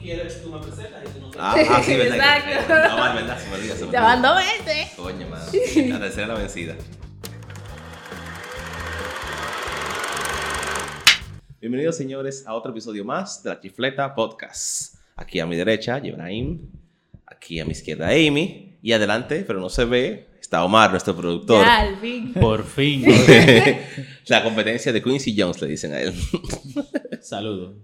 quieres, tú me presentas y tú no Ah, ah, sí, verdad. Exacto. No, vale, verdad, se me olvida. se me Ya olvida. van dos veces. Coño, madre. La tercera la vencida. Bienvenidos, señores, a otro episodio más de la Chifleta Podcast. Aquí a mi derecha, Ibrahim. Aquí a mi izquierda, Amy. Y adelante, pero no se ve, está Omar, nuestro productor. Ya, al fin. Por fin. la competencia de Quincy Jones, le dicen a él. Saludos.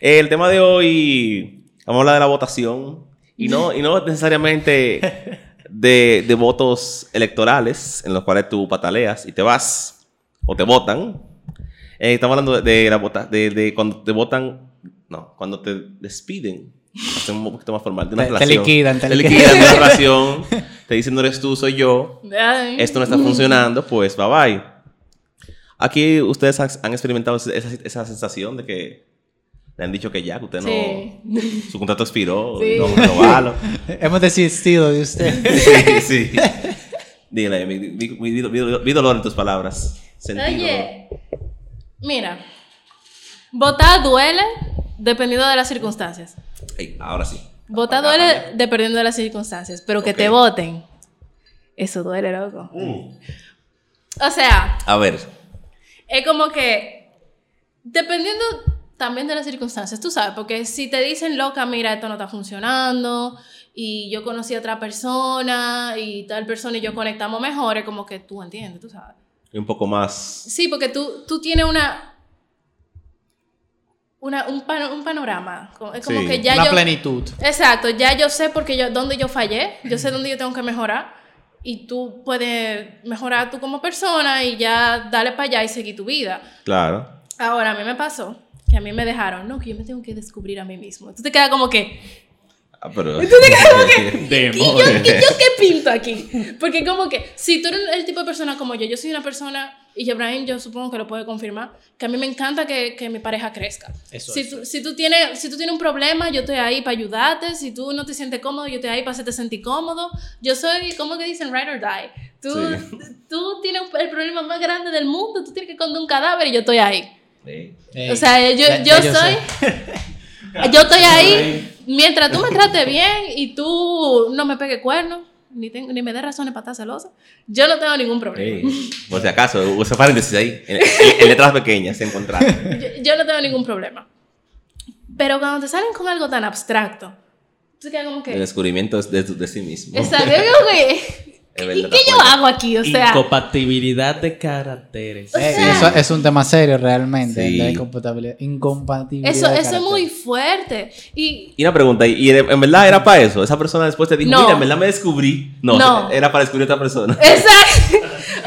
El tema de hoy, vamos a hablar de la votación. Y no, y no necesariamente de, de votos electorales en los cuales tú pataleas y te vas o te votan. Eh, estamos hablando de, de la vota, de, de cuando te votan, no, cuando te despiden. Hacemos un poquito más formal. De una Te- te relación. liquidan, te te liquidan. liquidan de una relación. Te dicen no eres tú, soy yo. Ay. Esto no está funcionando, pues bye bye. Aquí ustedes han han experimentado esa, esa sensación de que le han dicho que ya, que usted no. Sí. Su contrato expiró, Sí. no renovalo. Hemos desistido de usted. sí, sí. Dígale, vi, vi- vi- vi- vi dolor en tus palabras. Sentí dolor. Oye, mira, votar duele dependiendo de las circunstancias. Ahora sí. Votar duele allá. dependiendo de las circunstancias, pero que te voten, eso duele, loco. Mm. O sea, A ver, es como que dependiendo también de las circunstancias, tú sabes, porque si te dicen, loca, mira, esto no está funcionando, y yo conocí a otra persona, y tal persona y yo conectamos mejor, es como que tú entiendes, tú sabes. un poco más. Sí, porque tú, tú tienes una, una un, pano- un panorama. Es como Sí, que ya Una yo... plenitud. Exacto, ya yo sé porque yo, dónde yo fallé, yo sé dónde yo tengo que mejorar y tú puedes mejorar tú como persona y ya darle para allá y seguir tu vida. Claro. Ahora, a mí me pasó que a mí me dejaron, no, que yo me tengo que descubrir a mí mismo. Tú te quedas como que, Ah, pero. ¿y yo, ¿y yo qué pinto aquí? Porque como que, si tú eres el tipo de persona como yo, yo soy una persona, y Ibrahim yo supongo que lo puede confirmar, que a mí me encanta que, que mi pareja crezca. Eso si, es. tú, si, tú tienes, si tú tienes un problema, yo estoy ahí para ayudarte. Si tú no te sientes cómodo, yo estoy ahí para hacerte sentir cómodo. Yo soy, ¿cómo que dicen? Ride or die. Tú, Sí. tú tienes el problema más grande del mundo, tú tienes que esconder un cadáver y yo estoy ahí. O sea, yo, yo yo soy... Yo estoy ahí mientras tú me trates bien y tú no me pegues cuernos, ni, tengo- ni me des razones para estar celosa. Yo no tengo ningún problema. Por si acaso, usa paréntesis ahí. En, en- en letras pequeñas se encontraron. Yo, yo no tengo ningún problema. Pero cuando te salen con algo tan abstracto, tú quedas como El que... descubrimiento es de, de sí mismo. Exacto, yo como que, ¿Y verdad, qué yo acuerdo. hago aquí? O sea, Incompatibilidad de caracteres. O sea- eso es un tema serio realmente. Sí. La incompatibilidad. incompatibilidad eso, de eso es muy fuerte. Y Y una pregunta, ¿y en verdad era para eso? Esa persona después te dijo, No. mira, en verdad me descubrí. No, No. era para descubrir a otra persona. Exacto.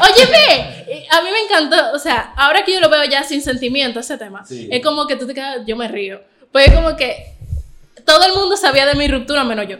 Óyeme, a mí me encantó, o sea, ahora que yo lo veo ya sin sentimiento ese tema, Sí. es como que tú te quedas, yo me río. Pues es como que todo el mundo sabía de mi ruptura menos yo.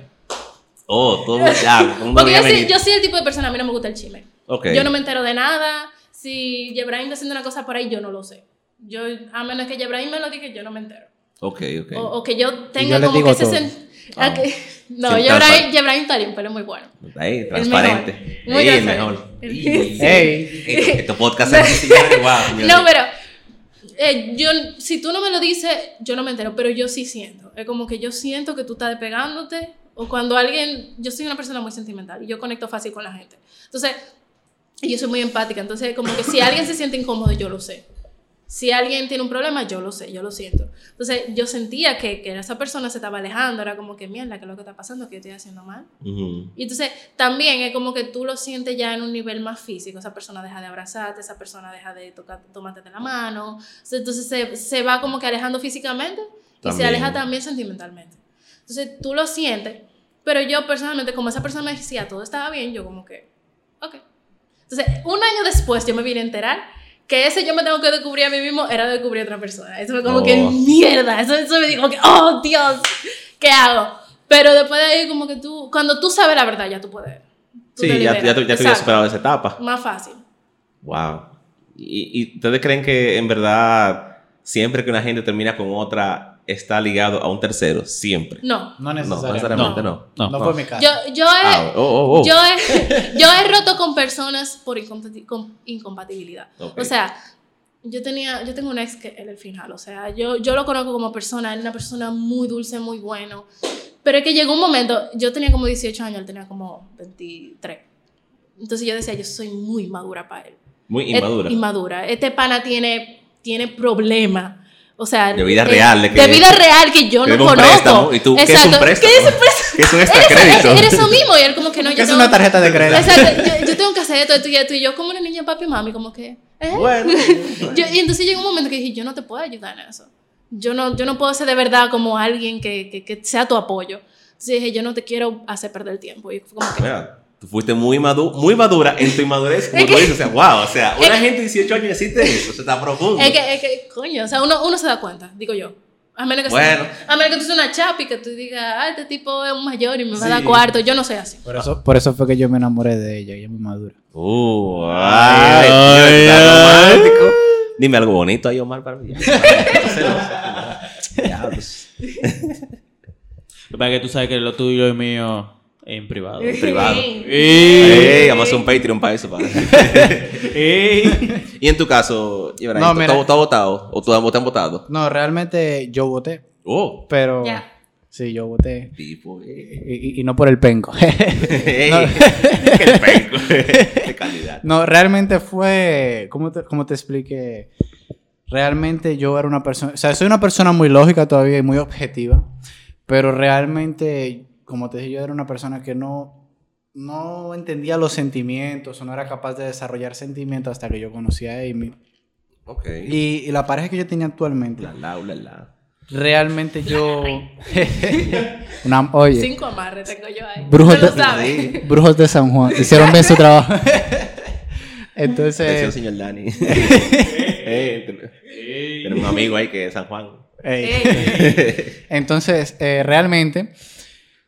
Oh, todo ya. todo Porque yo soy, yo soy el tipo de persona, a mí no me gusta el chisme. Ok. Yo no me entero de nada. Si Jebrahim está haciendo una cosa por ahí, yo no lo sé. Yo, a menos que Jebrahim me lo diga, yo no me entero. Ok, ok. O, o que yo tenga yo como que ese todo. sen- Ah. que- No, está bien, pero es muy bueno. Ahí, El transparente. Muy transparente. mejor. El- Ey. Esto, esto podcast aquí, señores, wow, señores. No, pero eh, yo, si tú no me lo dices, yo no me entero, pero yo sí siento. Es como que yo siento que tú estás despegándote. O cuando alguien, yo soy una persona muy sentimental y yo conecto fácil con la gente. Entonces, yo soy muy empática. Entonces, como que si alguien se siente incómodo, yo lo sé. Si alguien tiene un problema, yo lo sé, yo lo siento. Entonces, yo sentía que, que esa persona se estaba alejando. Era como que, mierda, ¿qué es lo que está pasando? ¿Qué estoy haciendo mal? Ujú. Y entonces también es como que tú lo sientes ya en un nivel más físico. Esa persona deja de abrazarte, esa persona deja de tocar, tomarte de la mano. Entonces se, se va como que alejando físicamente y se También. aleja también sentimentalmente. Entonces tú lo sientes, pero yo personalmente, como esa persona me decía todo estaba bien, yo como que, ok. Entonces, un año después yo me vine a enterar que ese yo me tengo que descubrir a mí mismo era descubrir a otra persona. Eso fue como Oh. que mierda. Eso, eso me dijo que, oh Dios, ¿qué hago? Pero después de ahí, como que tú, cuando tú sabes la verdad, ya tú puedes. tú Sí, te ya, ya, ya Exacto. superado esa etapa. Más fácil. Wow. ¿Y, y ustedes creen que en verdad siempre que una gente termina con otra está ligado a un tercero? Siempre. No. No No, necesariamente. necesariamente no. No. No fue mi caso. Yo, yo, he, Ah, oh, oh, oh. yo, he, yo he roto con personas por incompatibilidad. Ok. O sea, Yo tenía, yo tengo un ex que era el final, o sea, yo, yo lo conozco como persona, él es una persona muy dulce, muy bueno, pero es que llegó un momento, yo tenía como 18 años, él tenía como 23. Entonces yo decía, yo soy muy madura para él. Muy inmadura. inmadura. Este pana tiene, tiene problemas. O sea, De vida eh, real, de De, que- vida real que yo que no conozco. préstamo, y tú, ¿qué es un préstamo? ¿Qué es un préstamo? Que es un Eres, extra crédito. eres eso mismo. Y él como que no, Que es una tarjeta de crédito. Exacto. Yo, yo tengo que hacer esto, esto y esto. Y yo como una niña, papi y mami, como que... ¿eh? Bueno. Yo- y entonces llegó un momento que dije, yo no te puedo ayudar en eso. Yo no, yo no puedo ser de verdad como alguien que, que, que sea tu apoyo. Entonces dije, yo no te quiero hacer perder el tiempo. Y como que... Mira, tú fuiste muy, madu muy madura en tu inmadurez, como Es tú que- dices. O sea, wow, o sea, una gente de 18 años existe eso, o sea, está profundo. Es que, es que, coño, o sea, uno, uno se da cuenta, digo yo. A menos que, Bueno. sea- a menos que tú seas una chapa y que tú digas, ah, este tipo es un mayor y me va a Sí. dar cuarto. Yo no soy así. Por eso, por eso fue que yo me enamoré de ella, ella es muy madura. Uh, Ay, ay, ay, Dios, está ay. romántico. Dime algo bonito ahí, Omar, para mí. Diablos. Lo que pasa es que tú sabes que lo tuyo y mío en privado. En privado. Sí. Ey, vamos a hacer un Patreon para eso. Para. Ey. y en tu caso, Ibrahim, No, ¿tú, mira. tú has votado? ¿O tú te han votado? No, realmente yo voté, Oh, pero... Ya. Sí, yo voté. tipo, eh. Y, y- y no por el penco. Ey, No. qué penco. de calidad. No, realmente fue, ¿cómo te, cómo te expliqué? Realmente yo era una persona, o sea, soy una persona muy lógica todavía y muy objetiva, pero realmente, como te dije, yo era una persona que no, no entendía los sentimientos o no era capaz de desarrollar sentimientos hasta que yo conocí a Amy. Ok. Y, y la pareja que yo tenía actualmente, La, la, la, la. realmente yo... una, oye, Cinco amarres tengo yo ahí. Brujos de- sabes. brujos de San Juan, hicieron bien su trabajo. Atención, Entonces... señor Dani. Eh, ten- Tenemos un amigo ahí que es San Juan. Entonces, eh, realmente,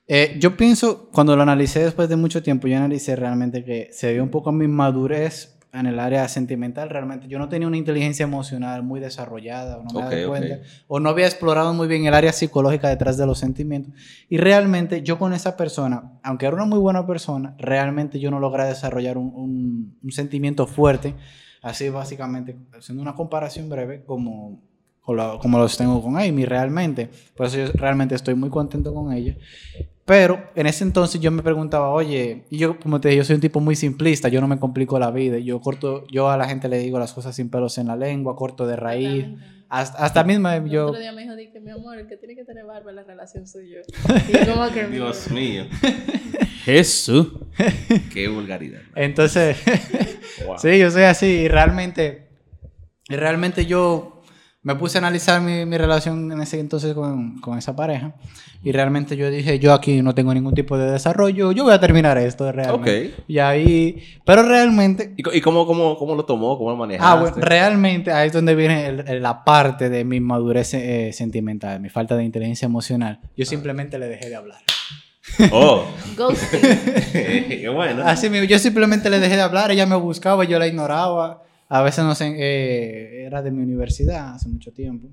eh, yo pienso, cuando lo analicé después de mucho tiempo, yo analicé realmente que se vio un poco mi madurez en el área sentimental. Realmente, yo no tenía una inteligencia emocional muy desarrollada, o no me Ok, daba cuenta, o no había explorado muy bien el área psicológica detrás de los sentimientos. Y realmente, yo con esa persona, aunque era una muy buena persona, realmente yo no logré desarrollar un, un- un sentimiento fuerte. Así, básicamente, haciendo una comparación breve, como como los tengo con Amy realmente. Por eso yo realmente estoy muy contento con ella. Pero en ese entonces yo me preguntaba, oye, y yo como te dije, yo soy un tipo muy simplista, yo no me complico la vida, yo corto, yo a la gente le digo las cosas sin pelos en la lengua, corto de raíz, hasta, hasta misma El yo... otro día me dijo, di que mi amor, el que tiene que tener barba en la relación soy yo. Y como que... Dios mío. Jesús. Qué vulgaridad. Entonces, Wow. sí, yo soy así y realmente, y realmente yo me puse a analizar mi, mi relación en ese entonces con, con esa pareja y realmente yo dije, yo aquí no tengo ningún tipo de desarrollo, yo voy a terminar esto realmente. Ok. Y ahí, pero realmente, ¿Y, y cómo, cómo, cómo lo tomó? ¿Cómo lo manejaste? ah, bueno, realmente ahí es donde viene el- el- la parte de mi madurez eh, sentimental, mi falta de inteligencia emocional. Yo simplemente le dejé de hablar. Oh. Ghosting. Qué bueno. Así mismo, yo simplemente le dejé de hablar, ella me buscaba, yo la ignoraba. A veces no sé, eh, era de mi universidad hace mucho tiempo.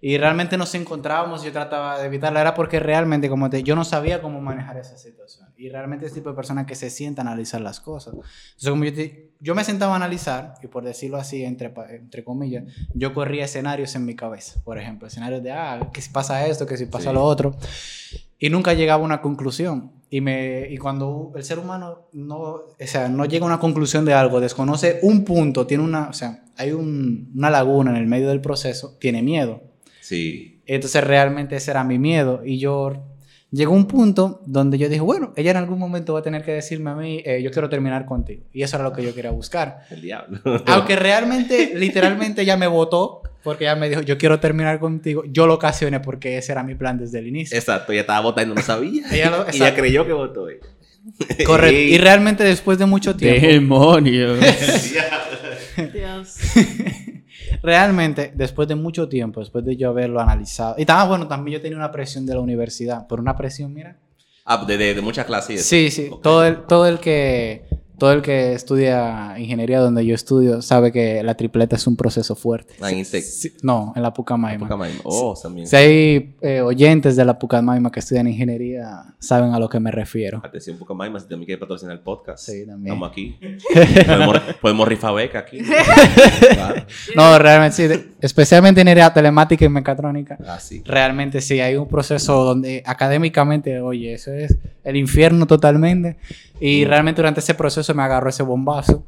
Y realmente nos encontrábamos, yo trataba de evitarla, era porque realmente como te, yo no sabía cómo manejar esa situación. Y realmente es tipo de persona que se sienta a analizar las cosas. Entonces, como yo, te- yo me sentaba a analizar, y por decirlo así, entre, entre comillas, yo corría escenarios en mi cabeza. Por ejemplo, escenarios de, ah, que si pasa esto, que si pasa Sí. lo otro. Y nunca llegaba a una conclusión. Y, me, y cuando el ser humano no, o sea, no llega a una conclusión de algo, desconoce un punto, tiene una, o sea, hay un- una laguna en el medio del proceso, tiene miedo. Sí. Entonces realmente ese era mi miedo. Y yo llegó un punto donde yo dije, bueno, ella en algún momento va a tener que decirme a mí, eh, yo quiero terminar contigo. Y eso era lo que yo quería buscar. El diablo. Aunque realmente, literalmente ella me votó, porque ella me dijo, yo quiero terminar contigo, yo lo ocasioné porque ese era mi plan desde el inicio. Exacto, ella estaba votando, no sabía. Ella lo- y ella creyó que votó ella. Correcto. Y realmente después de mucho tiempo, Demonios. Dios. realmente después de mucho tiempo, después de yo haberlo analizado, y estaba bueno, también yo tenía una presión de la universidad, por una presión, mira. Ah, de, de, de muchas clases. Sí, sí, todo el, todo el que todo el que estudia ingeniería donde yo estudio sabe que la tripleta es un proceso fuerte. En Intec. Sí, no, en la Pucamaima. Pucamaima. Oh, también. Si hay eh, oyentes de la Pucamaima que estudian ingeniería, saben a lo que me refiero. Atención, Pucamaima, si también quiere patrocinar el podcast. Sí, también. Estamos aquí. podemos, podemos rifar beca aquí. claro. No, realmente sí. especialmente ingeniería telemática y mecatrónica. Ah, sí. Realmente sí, hay un proceso donde académicamente, oye, eso es el infierno totalmente. Y realmente durante ese proceso me agarró ese bombazo.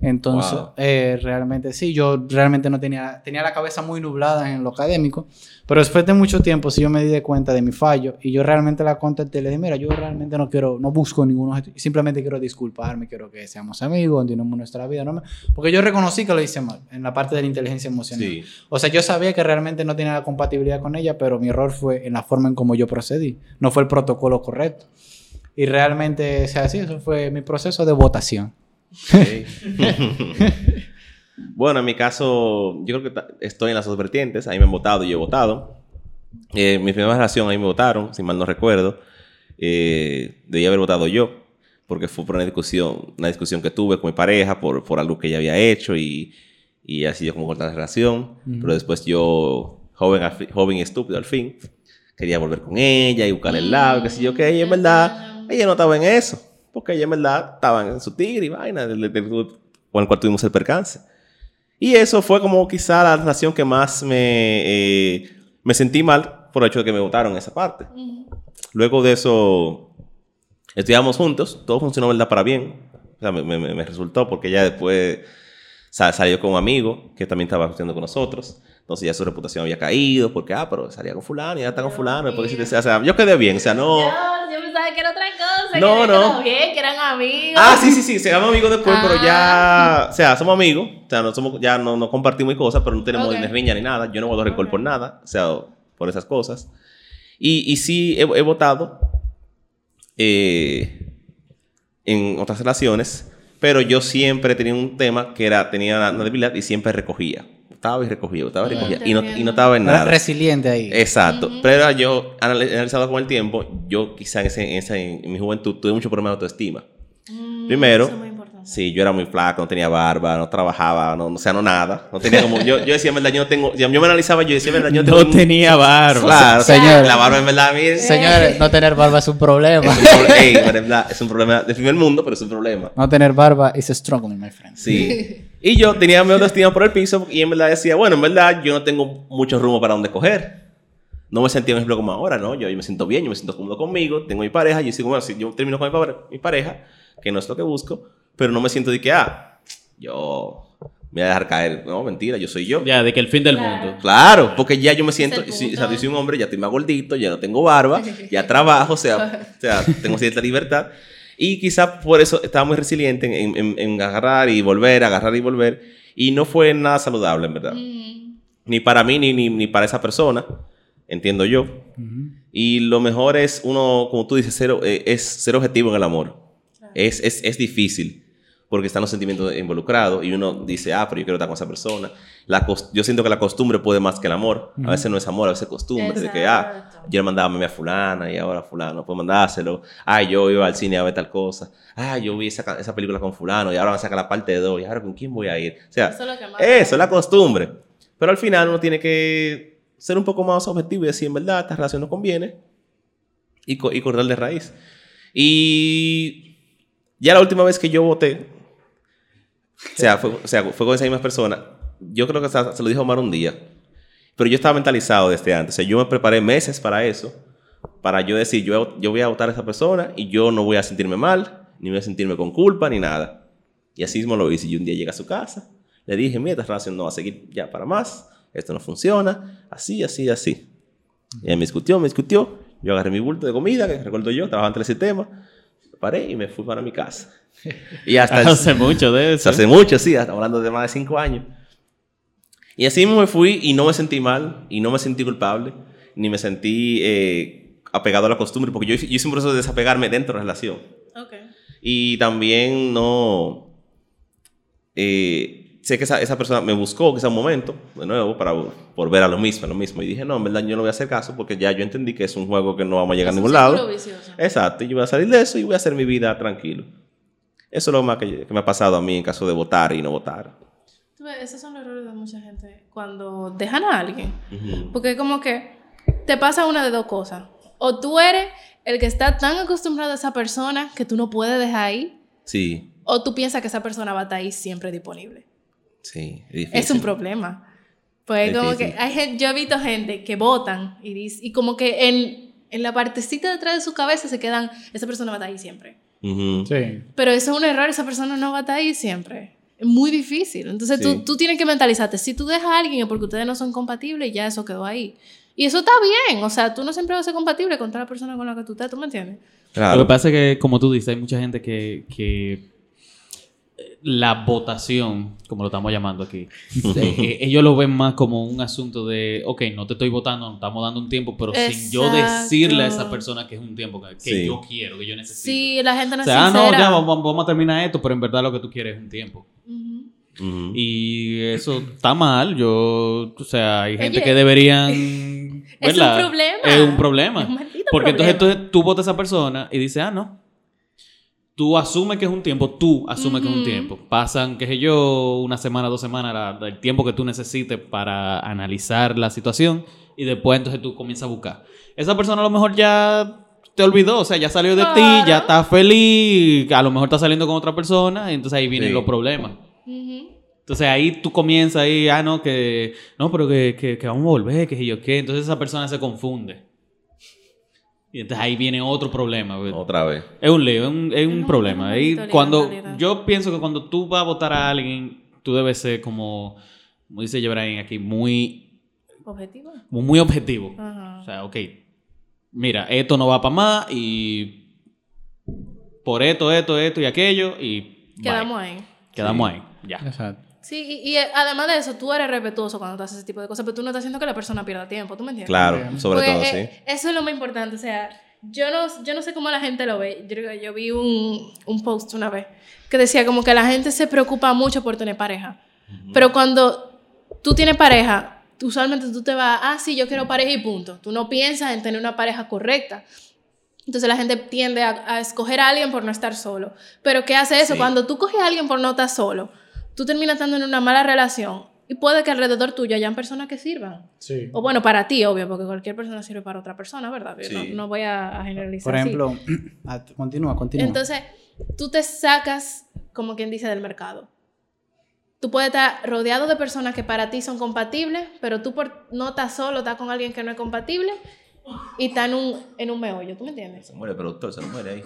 Entonces, Wow. eh, realmente sí, yo realmente no tenía, tenía la cabeza muy nublada en lo académico. Pero después de mucho tiempo, sí yo me di de cuenta de mi fallo. Y yo realmente la contacté y le dije, mira, yo realmente no quiero, no busco ningún objetivo. Simplemente quiero disculparme, quiero que seamos amigos, continuemos nuestra vida. ¿no? Porque yo reconocí que lo hice mal en la parte de la inteligencia emocional. Sí. O sea, yo sabía que realmente no tenía la compatibilidad con ella, pero mi error fue en la forma en cómo yo procedí. No fue el protocolo correcto. Y realmente, o sea, sí, eso fue mi proceso de votación. Sí. bueno, en mi caso, yo creo que estoy en las dos vertientes. Ahí me han votado y yo he votado. Eh, mi primera relación ahí me votaron, si mal no recuerdo. Eh, debía haber votado yo, porque fue por una discusión, una discusión que tuve con mi pareja por, por algo que ella había hecho y, y así yo como cortar la relación. Pero después yo, joven, joven y estúpido al fin, quería volver con ella y buscar el lado, que sé yo, que en verdad, ella no estaba en eso, porque ella en verdad estaba en su tigre y vaina, del- con el cual tuvimos el percance. Y eso fue como quizá la relación que más me, eh, me sentí mal por el hecho de que me votaron esa parte. Luego de eso, estudiamos juntos, todo funcionó, ¿verdad? Para bien. O sea, me, me- me resultó porque ya después sa- salió con un amigo que también estaba estudiando con nosotros. Entonces ya su reputación había caído porque, ah, pero salía con fulano y ya está con fulano. después o sea, yo quedé bien, o sea, no... Yo, yo pensaba que era otra cosa. No, que no. bien, que eran amigos. Ah, sí, sí, sí, se llaman amigos después, pero Ah. ya, o sea, somos amigos, o sea, no somos, ya no, no compartimos cosas, pero no tenemos Ok. ni riña ni nada, yo no voy a rencor Ok. por nada, o sea, por esas cosas. Y, y sí he, he votado eh, en otras relaciones, pero yo siempre tenía un tema que era, tenía una debilidad y siempre recogía. Votaba y recogía, votaba y Mm, recogía. Y no, y no estaba en Era nada. resiliente ahí. Exacto. Pero yo, anal- analizado con el tiempo, yo quizá en, ese- en esa- en mi juventud tuve mucho problema de autoestima. Mm, Primero, eso es muy importante. sí, yo era muy flaco, no tenía barba, no trabajaba, no, o sea, no nada. No tenía como, yo, yo decía, en verdad, yo no tengo, yo me analizaba, yo decía, en verdad, yo no tengo No un- tenía barba. Claro, Señor. La barba, en verdad, miren. Señores, no tener barba es un problema. Es un, pro- ey, pero en verdad, es un problema del primer mundo, pero es un problema. No tener barba is a struggle, my friend. Sí. Y yo tenía mi autoestima por el piso y en verdad decía, bueno, en verdad yo no tengo mucho rumbo para dónde coger. No me sentía, por ejemplo, como ahora, ¿no? Yo, yo me siento bien, yo me siento cómodo conmigo, tengo mi pareja, y yo digo, bueno, si yo termino con mi, mi pareja, que no es lo que busco, pero no me siento de que, ah, yo me voy a dejar caer. No, mentira, yo soy yo. Ya, de que el fin del Claro. mundo. Claro, porque ya yo me siento, si, o sea, yo soy un hombre, ya estoy más gordito, ya no tengo barba, ya trabajo, o sea, o sea tengo cierta libertad. Y quizá por eso estaba muy resiliente en, en- en agarrar y volver, agarrar y volver. Y no fue nada saludable, en verdad. Mm, Ni para mí, ni, ni, ni para esa persona, entiendo yo. Y lo mejor es uno, como tú dices, ser, eh, es ser objetivo en el amor. Es, es, es difícil porque están los sentimientos involucrados y uno dice, ah, pero yo quiero estar con esa persona. La yo siento que la costumbre puede más que el amor. A veces no es amor, a veces es costumbre. De que, ah, yo le mandaba a mami a fulana y ahora fulano, puedo mandárselo. Ah, yo iba al cine a ver tal cosa. Ah, yo vi esa, esa película con fulano y ahora van a sacar la parte 2 y ahora con quién voy a ir. O sea, Eso es eso es la costumbre. Pero al final uno tiene que ser un poco más objetivo y decir, en verdad, esta relación no conviene y, co- y cortar de raíz. Y ya la última vez que yo voté, o sea, fue, con esa misma persona, yo creo que hasta se lo dijo Omar un día, pero yo estaba mentalizado desde antes. O sea, yo me preparé meses para eso, para yo decir, yo, yo voy a votar a esa persona y yo no voy a sentirme mal, ni voy a sentirme con culpa, ni nada. Y así mismo lo hice. Y un día llegué a su casa, le dije, mira, esta relación no va a seguir ya para más, esto no funciona, así, así, así. Y él me discutió, me discutió, yo agarré mi bulto de comida, que recuerdo yo, trabajaba en el sistema, paré y me fui para mi casa. Y hasta el- Hace mucho de eso. hace mucho, sí, hasta hablando de más de cinco años. Y así mismo me fui y no me sentí mal, y no me sentí culpable, ni me sentí eh, apegado a la costumbre, porque yo, hice- yo hice un proceso de desapegarme dentro de la relación. Ok. Y también no... eh, sé que esa, esa persona me buscó quizá un momento, de nuevo, para volver a lo mismo, a lo mismo. Y dije, no, en verdad yo no voy a hacer caso porque ya yo entendí que es un juego que no vamos a llegar a ningún lado. vicioso. Exacto, y yo voy a salir de eso y voy a hacer mi vida tranquilo. Eso es lo más que, que me ha pasado a mí en caso de votar y no votar. Tú ves, esos son los errores de mucha gente cuando dejan a alguien. Ujú. Porque como que te pasa una de dos cosas. O tú eres el que está tan acostumbrado a esa persona que tú no puedes dejar ahí. Sí, O tú piensas que esa persona va a estar ahí siempre disponible. Sí, es difícil. Es un problema. Pues Es como difícil. que hay gente, yo he visto gente que votan y, dice- y como que en, en la partecita detrás de su cabeza se quedan, esa persona va a estar ahí siempre. Ujú. Sí. Pero eso es un error, esa persona no va a estar ahí siempre. Es muy difícil. Entonces Sí. tú, tú tienes que mentalizarte. Si tú dejas a alguien es porque ustedes no son compatibles y ya eso quedó ahí. Y eso está bien. O sea, tú no siempre vas a ser compatible con toda la persona con la que tú estás. ¿Tú me entiendes? Claro. Lo que pasa es que, como tú dices, hay mucha gente que, que la votación, como lo estamos llamando aquí, eh, eh, ellos lo ven más como un asunto de, ok, no te estoy votando, estamos dando un tiempo, pero sin yo decirle a esa persona que es un tiempo que, que Sí. yo quiero, que yo necesito. Sí, la gente no o es ah, no, sincera. ya vamos, vamos a terminar esto, pero en verdad lo que tú quieres es un tiempo. Y eso está mal. Yo, o sea, hay gente Oye, que deberían. es un problema. Es un problema. Es un maldito Porque entonces, problema. entonces tú votas a esa persona y dices, ah, no. Tú asumes que es un tiempo, tú asumes que es un tiempo. Pasan, qué sé yo, una semana, dos semanas, la- el tiempo que tú necesites para analizar la situación y después entonces tú comienzas a buscar. Esa persona a lo mejor ya te olvidó, o sea, ya salió de ti, ya está feliz, a lo mejor está saliendo con otra persona y entonces ahí vienen Sí. los problemas. Entonces ahí tú comienzas ahí, ah, no, que, no, pero que, que, que vamos a volver, que yo qué. Entonces esa persona se confunde. Y entonces ahí viene otro problema. Otra vez. Es un lío, es un, es un problema. maldito lío, cuando, yo pienso que cuando tú vas a votar a alguien, tú debes ser como, como dice Jebrain aquí, muy, ¿Objetivo? muy objetivo. Ajá. O sea, ok, mira, esto no va para más y por esto, esto, esto y aquello y bye. Quedamos ahí. Quedamos ahí, ya. Exacto. Sí, y, y, eh, además de eso, tú eres respetuoso cuando haces ese tipo de cosas, pero tú no estás haciendo que la persona pierda tiempo, ¿tú me entiendes? Claro, Bien. sobre Porque, todo, eh, sí. Eso es lo más importante, o sea, yo no, yo no sé cómo la gente lo ve. Yo, yo vi un, un post una vez que decía como que la gente se preocupa mucho por tener pareja, pero cuando tú tienes pareja, usualmente tú te vas, ah, sí, yo quiero pareja y punto. Tú no piensas en tener una pareja correcta. Entonces la gente tiende a, a escoger a alguien por no estar solo. Pero ¿qué hace eso? Sí. Cuando tú coges a alguien por no estar solo, tú terminas estando en una mala relación y puede que alrededor tuyo hayan personas que sirvan. Sí. O bueno, para ti, obvio, porque cualquier persona sirve para otra persona, ¿verdad? Sí. No, no voy a, a generalizar. Por así. ejemplo, ah, continúa, continúa. Entonces, tú te sacas, como quien dice, del mercado. Tú puedes estar rodeado de personas que para ti son compatibles, pero tú por no estás solo, estás con alguien que no es compatible y estás en un, en un meollo, ¿tú me entiendes? Se muere el productor, se muere ahí.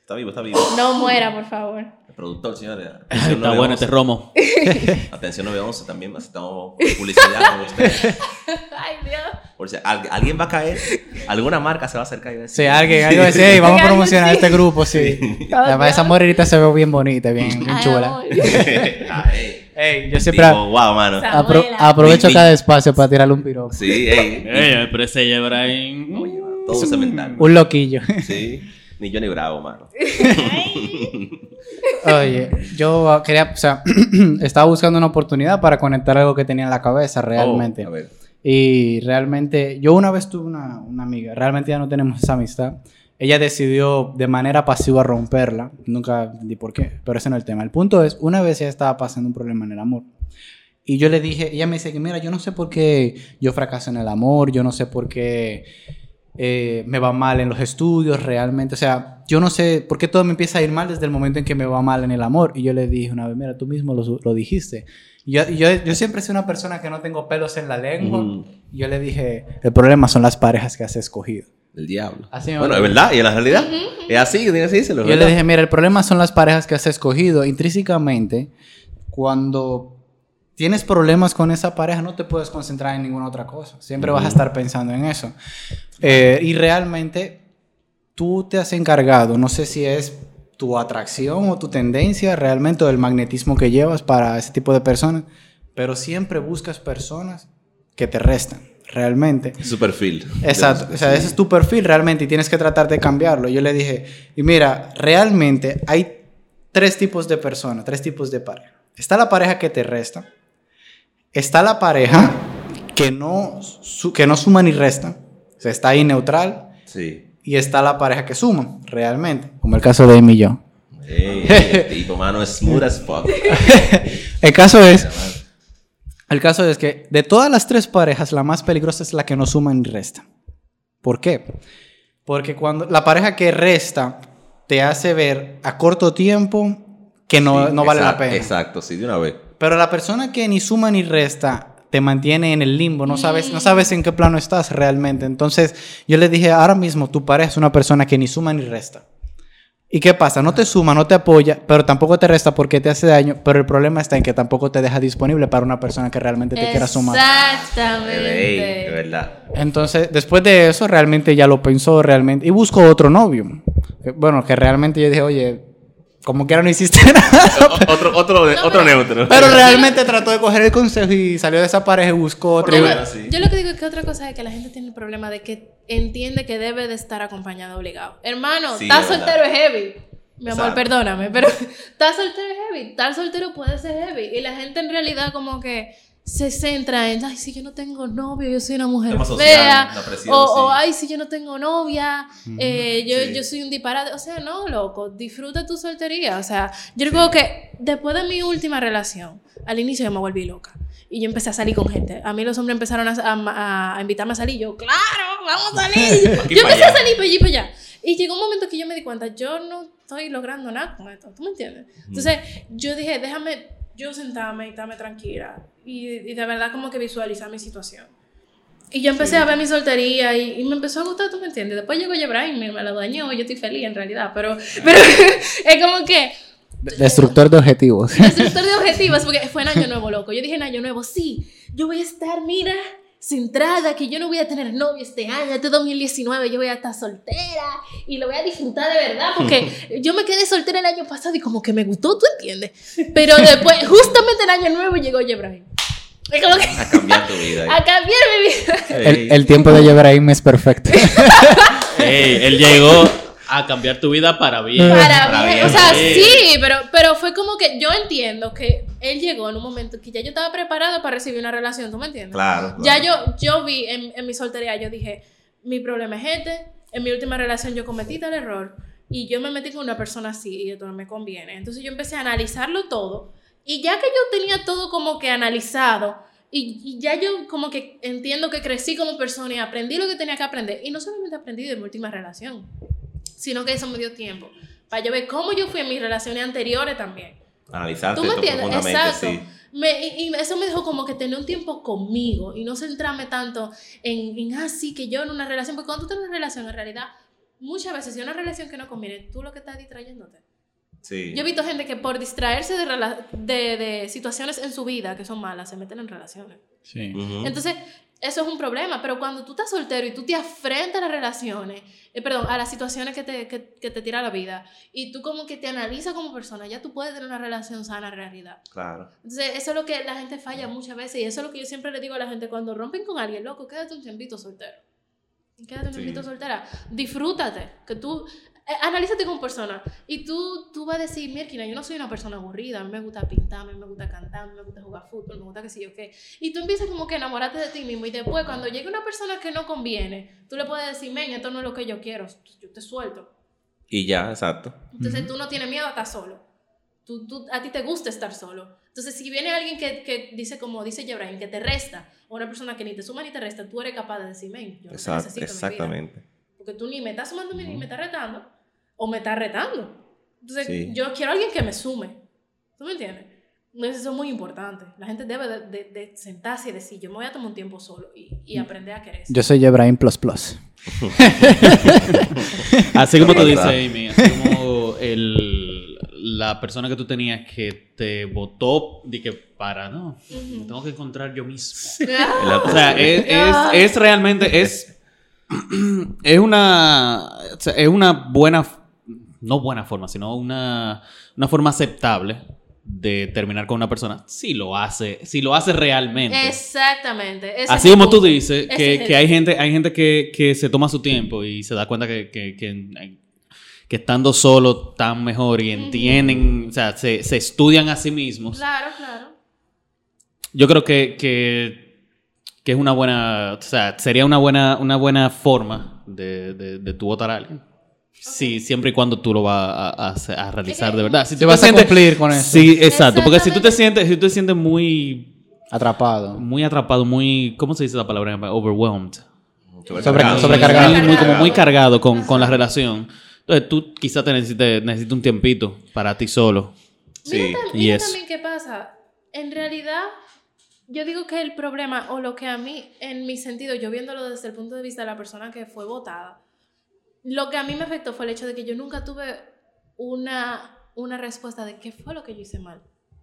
Está vivo, está vivo. No muera, por favor. El productor, señores. Atención Está bueno este 911. romo. Atención 911 también estamos publicidad con ustedes. Ay, Dios. Por si al- alguien va a caer, alguna marca se va a acercar y va a decir. Sí, alguien, algo así, "Hey, vamos a Algo promocionar así. este grupo, sí. Además, esa morenita se ve bien bonita, bien, bien Ay, chula. amor. Ah, ey. Ey, yo siempre Tipo, wow, mano. Sa- apro- Abuela. aprovecho cada espacio para tirarle un piropo. Sí, ey. Ey, pero ese Jebrain. Oye, mano, todo cemental. Un loquillo. Sí. Ni Johnny Bravo, mano. Oye, yo quería, o sea, estaba buscando una oportunidad para conectar algo que tenía en la cabeza realmente. Oh, a ver. Y realmente, yo una vez tuve una, una amiga, realmente ya no tenemos esa amistad. Ella decidió de manera pasiva romperla. Nunca entendí por qué, pero ese no es el tema. El punto es, una vez ella estaba pasando un problema en el amor. Y yo le dije, ella me dice que, mira, yo no sé por qué yo fracaso en el amor, yo no sé por qué eh, me va mal en los estudios realmente. O sea, yo no sé por qué todo me empieza a ir mal desde el momento en que me va mal en el amor. Y yo le dije una vez, mira, tú mismo lo, lo dijiste. Y Yo, yo, yo siempre soy una persona que no tengo pelos en la lengua. Y Yo le dije, el problema son las parejas que has escogido. El diablo. Así bueno, es verdad, y en la realidad es así, tienes que decirlo. Yo le dije, mira, el problema son las parejas que has escogido. Intrínsecamente, cuando tienes problemas con esa pareja, no te puedes concentrar en ninguna otra cosa. Siempre vas a estar pensando en eso. Eh, y realmente, tú te has encargado, no sé si es tu atracción o tu tendencia realmente, o el magnetismo que llevas para ese tipo de personas, pero siempre buscas personas que te restan, realmente. su perfil. Exacto, o sea, ese es tu perfil realmente y tienes que tratar de cambiarlo. Yo le dije, y mira, realmente hay tres tipos de personas, tres tipos de pareja. Está la pareja que te resta, está la pareja que no, su- que no suma ni resta, o sea, está ahí neutral, Sí. y está la pareja que suma, realmente, como el caso de Amy y yo. Ey, ey, el tipo, mano, es smooth as fuck. El caso es, el caso es que de todas las tres parejas, la más peligrosa es la que no suma ni resta. ¿Por qué? Porque cuando la pareja que resta te hace ver a corto tiempo que no, Sí, no vale la pena. Exacto, sí, de una vez. Pero la persona que ni suma ni resta te mantiene en el limbo, no sabes, no sabes en qué plano estás realmente. Entonces, yo le dije, ahora mismo tu pareja es una persona que ni suma ni resta. ¿Y qué pasa? No te suma, no te apoya, pero tampoco te resta porque te hace daño, pero el problema está en que tampoco te deja disponible para una persona que realmente te quiera sumar. Exactamente. De verdad. Entonces, después de eso, realmente ya lo pensó realmente y buscó otro novio. Bueno, que realmente yo dije, oye, como quiera no hiciste nada. O- otro, otro, otro neutro. Pero realmente trató de coger el consejo y salió de esa pareja y buscó otro. Yo, lo lo- menos, sí. yo lo que digo es que otra cosa es que la gente tiene el problema de que entiende que debe de estar acompañado obligado. Hermano, Sí, estar soltero es heavy. Mi amor, Exacto. perdóname, pero estar soltero es heavy. Estar soltero puede ser heavy. Y la gente en realidad como que se centra en, ay, si yo no tengo novio, yo soy una mujer Tema social, fea. presión, o, o, sí. ay, si yo no tengo novia, eh, yo, Sí. yo soy un disparate. O sea, no, loco, disfruta tu soltería. O sea, yo creo que después de mi última relación, al inicio yo me volví loca. Y yo empecé a salir con gente. A mí los hombres empezaron a, a- a invitarme a salir. Yo, claro, vamos a salir. Yo empecé a salir para allí y para allá. Y llegó un momento que yo me di cuenta, yo no estoy logrando nada con esto. ¿Tú me entiendes? Entonces, yo dije, déjame yo sentarme y estarme tranquila. Y, y de verdad como que visualizar mi situación. Y yo empecé a ver mi soltería y, y me empezó a gustar, ¿tú me entiendes? Después llegó Jebrain, me, me lo dañó, yo estoy feliz en realidad, pero, pero es como que Destructor de objetivos. destructor de objetivos, porque fue en Año Nuevo, loco. Yo dije en Año Nuevo, sí, yo voy a estar, mira, centrada, que yo no voy a tener novio este año, este 2019, yo voy a estar soltera y lo voy a disfrutar de verdad, porque yo me quedé soltera el año pasado y como que me gustó, ¿tú entiendes? Pero después, justamente el Año Nuevo llegó que A cambiar tu vida. a cambiar mi vida. El, el tiempo de Jebraim es perfecto. Ey, él llegó a cambiar tu vida para bien. Para Para bien. bien, O sea, sí. pero, pero fue como que yo entiendo que él llegó en un momento que ya yo estaba preparada para recibir una relación, ¿tú me entiendes? Claro. claro. Ya yo, yo vi en, en mi soltería, yo dije, mi problema es este, en mi última relación yo cometí tal error y yo me metí con una persona así y esto no me conviene. Entonces yo empecé a analizarlo todo y ya que yo tenía todo como que analizado y, y ya yo como que entiendo que crecí como persona y aprendí lo que tenía que aprender y no solamente aprendí de mi última relación, sino que eso me dio tiempo para yo ver cómo yo fui en mis relaciones anteriores también. Analizarte ¿Tú me entiendes? Exacto. sí. Me- y, y eso me dejó como que tener un tiempo conmigo y no centrarme tanto en, en ah, sí, que yo en una relación. Porque cuando tú tienes una relación, en realidad, muchas veces, si es una relación que no conviene, tú lo que estás distrayéndote. Sí. Yo he visto gente que por distraerse de, de, de situaciones en su vida que son malas, se meten en relaciones. Sí. Ujú. Entonces, eso es un problema, pero cuando tú estás soltero y tú te afrentas a las relaciones, eh, perdón, a las situaciones que te, que, que te tira la vida, y tú como que te analizas como persona, ya tú puedes tener una relación sana en realidad. Claro. Entonces, eso es lo que la gente falla muchas veces, y eso es lo que yo siempre le digo a la gente cuando rompen con alguien, loco, quédate un tiempito soltero. Quédate un Sí. tiempito soltera. Disfrútate, que tú... eh, analízate como persona y tú, tú vas a decir, Mirkina, yo no soy una persona aburrida, a mí me gusta pintar, a mí me gusta cantar, a mí me gusta jugar fútbol, me gusta que sí o qué. Y tú empiezas como que a enamorarte de ti mismo y después cuando llegue una persona que no conviene, tú le puedes decir, men, esto no es lo que yo quiero, yo te suelto. Y ya, exacto. Entonces tú no tienes miedo a estar solo. Tú, tú- a ti te gusta estar solo. Entonces si viene alguien que, que dice, como dice Jebrain, que te resta, o una persona que ni te suma ni te resta, tú eres capaz de decir, men, yo no te Exacto, necesito en mi vida". exactamente. Porque tú ni me estás sumando ni me estás retando, o me estás retando. Entonces, Sí. yo quiero a alguien que me sume. ¿Tú me entiendes? Entonces, eso es muy importante. La gente debe de, de- de sentarse y decir, yo me voy a tomar un tiempo solo y, y aprender a querer. Yo soy Jebraim Plus Plus. Así como tú dices. Amy, así como el, la persona que tú tenías que te votó de que para, no, me tengo que encontrar yo mismo. O sea, es, es, es realmente, es, es una, o sea, es una buena, no buena forma, sino una, una forma aceptable de terminar con una persona si lo hace, si lo hace realmente. Exactamente. ese Así como tú dices, que, que hay gente, hay gente que, que se toma su tiempo y se da cuenta que, que, estando solo están mejor y entienden, o sea, se, se estudian a sí mismos. Claro, claro. Yo creo que, que, que es una buena, o sea, sería una buena, una buena forma de, de, de tú votar a alguien. Sí, siempre y cuando tú lo vas a, a hacer- a realizar de verdad. Si Te vas a cumplir con eso. Sí, exacto. Porque si tú te sientes, si tú te sientes muy, Atrapado. muy atrapado, muy, ¿cómo se dice la palabra? Overwhelmed. Sobre- Sobrecargado. sobrecargado. Muy, muy- como muy cargado con, con la relación. Entonces tú quizás te necesites, necesites un tiempito para ti solo. Sí. Yes. también qué pasa. En realidad, yo digo que el problema, o lo que a mí, en mi sentido, yo viéndolo desde el punto de vista de la persona que fue votada, lo que a mí me afectó fue el hecho de que yo nunca tuve una, una respuesta de qué fue lo que yo hice mal.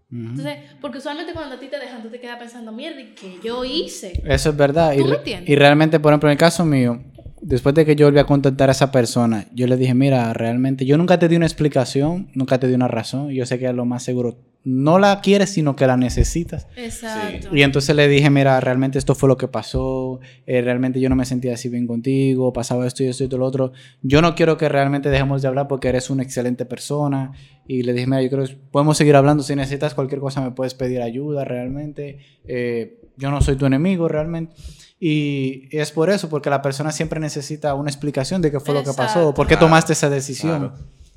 Entonces, porque usualmente cuando a ti te dejan, tú te quedas pensando, mierda, ¿y qué yo hice? Eso es verdad. Y, ¿Tú me re- entiendes? y realmente, por ejemplo, en el caso mío, después de que yo volví a contactar a esa persona, yo le dije, mira, realmente, yo nunca te di una explicación, nunca te di una razón. Yo sé que es lo más seguro. No la quieres, sino que la necesitas. Exacto. Y entonces le dije, mira, realmente esto fue lo que pasó, eh, realmente yo no me sentía así bien contigo, pasaba esto y esto y todo lo otro. Yo no quiero que realmente dejemos de hablar porque eres una excelente persona. Y le dije, mira, yo creo que podemos seguir hablando, si necesitas cualquier cosa me puedes pedir ayuda realmente. Eh, yo no soy tu enemigo realmente. Y es por eso, porque la persona siempre necesita una explicación de qué fue lo que pasó, Exacto. por qué Claro, tomaste esa decisión. claro.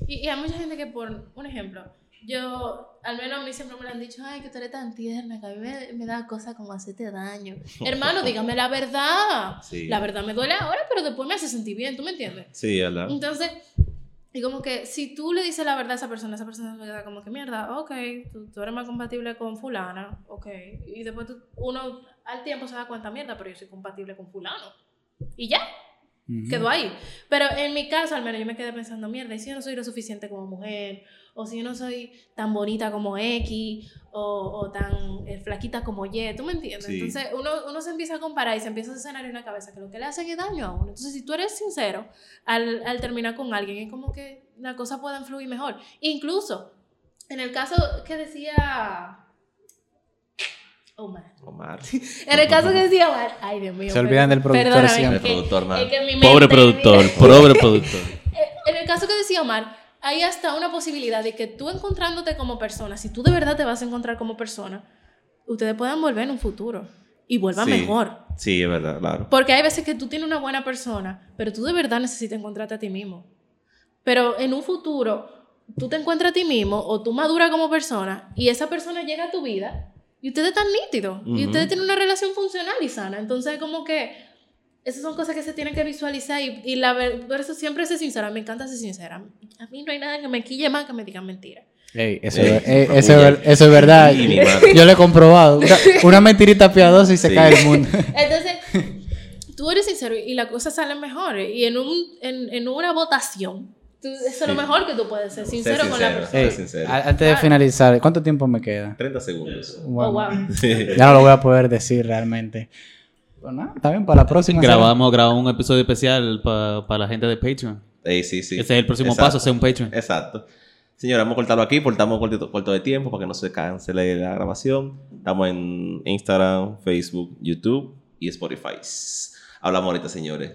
Y, y hay mucha gente que, por un ejemplo, yo, al menos a mí siempre me lo han dicho, ay, que tú eres tan tierna, que a mí me, me da cosa como hacerte daño. Hermano, dígame la verdad. Sí. La verdad me duele ahora, pero después me hace sentir bien, ¿tú me entiendes? Sí, ¿verdad? Entonces, y como que si tú le dices la verdad a esa persona, esa persona se queda como que mierda, ok, tú, tú eres más compatible con fulana, ok. Y después tú- uno al tiempo se da cuenta, mierda, pero yo soy compatible con fulano. Y ya, quedó ahí. Pero en mi caso, al menos, yo me quedé pensando, mierda, ¿y si yo no soy lo suficiente como mujer? O si yo no soy tan bonita como X, o, o tan eh, flaquita como Y, ¿tú me entiendes? Sí. Entonces uno, uno se empieza a comparar y se empieza a hacer escenario en la cabeza que lo que le hace es daño a uno. Entonces, si tú eres sincero al, al terminar con alguien, es como que la cosa pueda fluir mejor. Incluso, en el caso que decía... Omar. Omar. En el caso que decía Omar, ay Dios mío. Se olvidan del productor siempre. es que- El productor, man. que Pobre productor, pobre productor. Eh, En el caso que decía Omar, hay hasta una posibilidad de que tú encontrándote como persona, si tú de verdad te vas a encontrar como persona, ustedes puedan volver en un futuro y vuelvan Sí. mejor. Sí, es verdad, claro. Porque hay veces que tú tienes una buena persona, pero tú de verdad necesitas encontrarte a ti mismo. Pero en un futuro, tú te encuentras a ti mismo o tú maduras como persona y esa persona llega a tu vida y ustedes están nítidos y Ujú. ustedes tienen una relación funcional y sana. Entonces, como que esas son cosas que se tienen que visualizar y, y la ver- por eso siempre ser sincera. Me encanta ser sincera. A mí no hay nada que me quille más que me digan mentiras. Ey, eso, Ey, eh, eso es ver- eso es verdad. Sí. Yo lo he comprobado. Una, una mentirita piadosa y se Sí. cae el mundo. Entonces, tú eres sincero y la cosa sale mejor. Y en, un, en, en una votación, tú- eso es lo Sí. mejor que tú puedes ser, sincero, Ser con la sincero. persona. Ey, sincero. antes de finalizar, ¿cuánto tiempo me queda? 30 segundos. Bueno, Oh, wow. Sí. Ya no lo voy a poder decir realmente. Pues nada, está bien, para la próxima. Grabamos, grabamos un episodio especial para la gente de Patreon. Ey, sí, sí. Ese es el próximo Exacto. paso, ser un Patreon. Exacto. Señora, vamos a cortarlo aquí, cortamos cortito, corto de tiempo para que no se cancele la grabación. Estamos en Instagram, Facebook, YouTube y Spotify. Hablamos ahorita, señores.